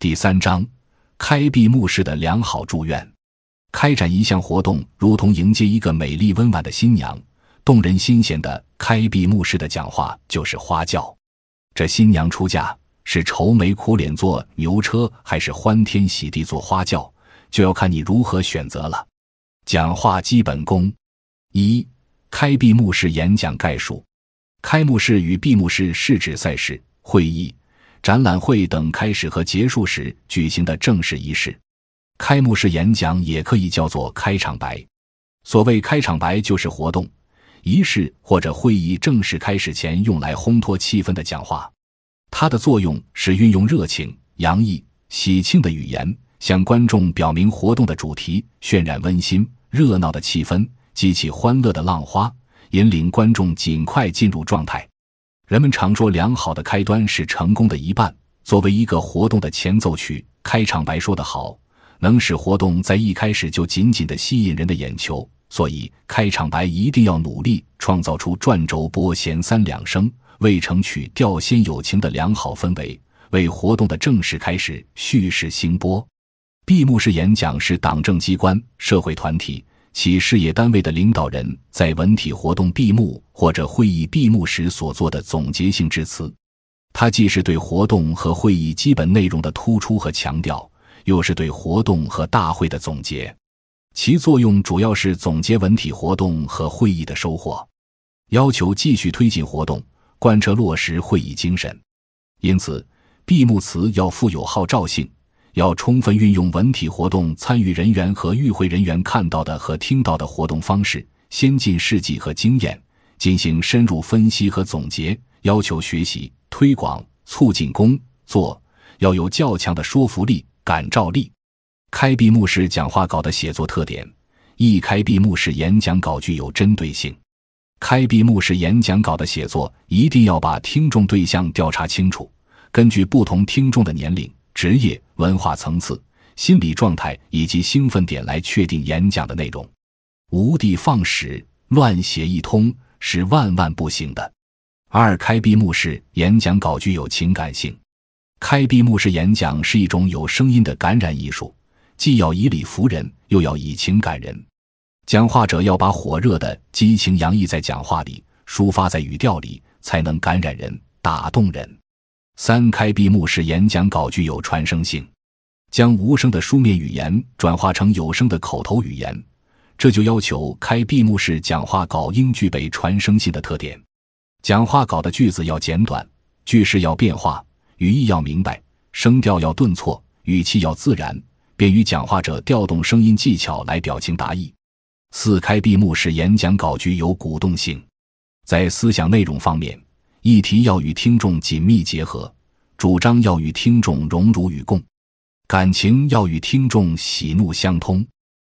第三章，开闭幕式的良好祝愿。开展一项活动，如同迎接一个美丽温婉的新娘，动人心弦的开闭幕式的讲话就是花轿。这新娘出嫁是愁眉苦脸坐牛车，还是欢天喜地坐花轿，就要看你如何选择了。讲话基本功：一、开闭幕式演讲概述。开幕式与闭幕式是指赛事、会议。展览会等开始和结束时举行的正式仪式，开幕式演讲也可以叫做开场白。所谓开场白，就是活动、仪式或者会议正式开始前用来烘托气氛的讲话。它的作用是运用热情、洋溢、喜庆的语言，向观众表明活动的主题，渲染温馨热闹的气氛，激起欢乐的浪花，引领观众尽快进入状态。人们常说，良好的开端是成功的一半。作为一个活动的前奏曲，开场白说得好，能使活动在一开始就紧紧地吸引人的眼球。所以，开场白一定要努力创造出转轴拨弦三两声，未成曲调先有情的良好氛围，为活动的正式开始蓄势兴波。闭幕式演讲是党政机关、社会团体。其事业单位的领导人在文体活动闭幕或者会议闭幕时所做的总结性致辞，它既是对活动和会议基本内容的突出和强调，又是对活动和大会的总结。其作用主要是总结文体活动和会议的收获，要求继续推进活动，贯彻落实会议精神。因此，闭幕词要富有号召性。要充分运用文体活动参与人员和与会人员看到的和听到的活动方式、先进事迹和经验，进行深入分析和总结。要求学习、推广、促进工作要有较强的说服力、感召力。开闭幕式讲话稿的写作特点：一、开闭幕式演讲稿具有针对性。开闭幕式演讲稿的写作一定要把听众对象调查清楚，根据不同听众的年龄。职业、文化层次、心理状态以及兴奋点来确定演讲的内容，无的放矢、乱写一通是万万不行的。二、开闭幕式演讲稿具有情感性。开闭幕式演讲是一种有声音的感染艺术，既要以理服人，又要以情感人。讲话者要把火热的激情洋溢在讲话里，抒发在语调里，才能感染人、打动人。三开闭幕式演讲稿具有传声性，将无声的书面语言转化成有声的口头语言，这就要求开闭幕式讲话稿应具备传声性的特点。讲话稿的句子要简短，句式要变化，语义要明白，声调要顿挫，语气要自然，便于讲话者调动声音技巧来表情达意。四开闭幕式演讲稿具有鼓动性，在思想内容方面。议题要与听众紧密结合，主张要与听众荣辱与共，感情要与听众喜怒相通。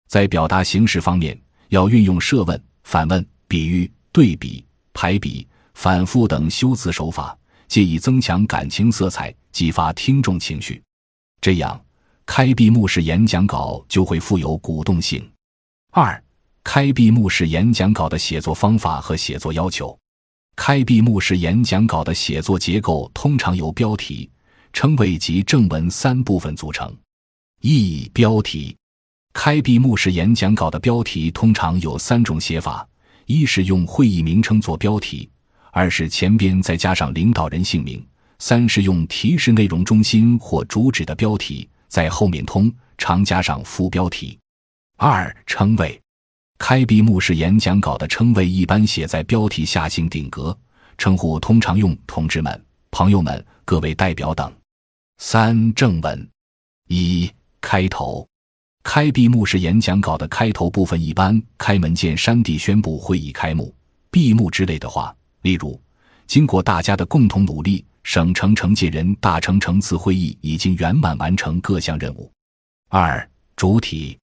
在表达形式方面，要运用设问、反问、比喻、对比、排比、反复等修辞手法，借以增强感情色彩，激发听众情绪。这样，开闭幕式演讲稿就会富有鼓动性。二、开闭幕式演讲稿的写作方法和写作要求。开闭幕式演讲稿的写作结构通常由标题、称谓及正文三部分组成。一、标题。开闭幕式演讲稿的标题通常有三种写法：一是用会议名称做标题；二是前边再加上领导人姓名；三是用提示内容中心或主旨的标题，在后面通常加上副标题。二、称谓。开闭幕式演讲稿的称谓一般写在标题下行顶格，称呼通常用“同志们”“朋友们”“各位代表”等。三正文一开头，开闭幕式演讲稿的开头部分一般开门见山地宣布会议开幕、闭幕之类的话，例如：“经过大家的共同努力，省城城建人大成城次会议已经圆满完成各项任务。”二主体。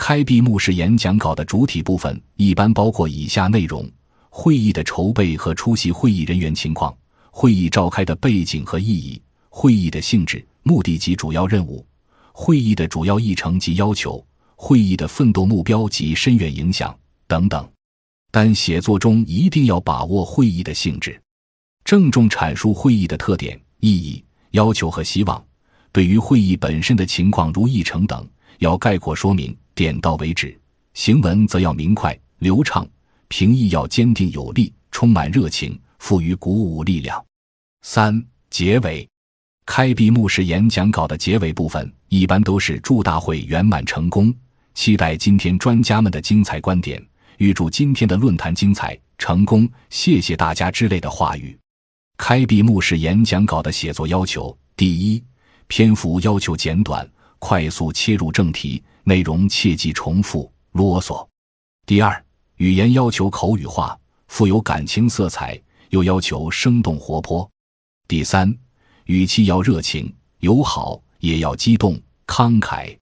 开闭幕式演讲稿的主体部分一般包括以下内容：会议的筹备和出席会议人员情况，会议召开的背景和意义，会议的性质、目的及主要任务，会议的主要议程及要求，会议的奋斗目标及深远影响等等。但写作中一定要把握会议的性质，郑重阐述会议的特点、意义、要求和希望，对于会议本身的情况如议程等，要概括说明，点到为止；行文则要明快流畅，评议要坚定有力，充满热情，富于鼓舞力量。三、结尾。开闭幕式演讲稿的结尾部分，一般都是祝大会圆满成功，期待今天专家们的精彩观点，预祝今天的论坛精彩成功，谢谢大家之类的话语。开闭幕式演讲稿的写作要求：第一，篇幅要求简短，快速切入正题，内容切忌重复啰嗦；第二，语言要求口语化，富有感情色彩，又要求生动活泼；第三。语气要热情友好，也要激动慷慨。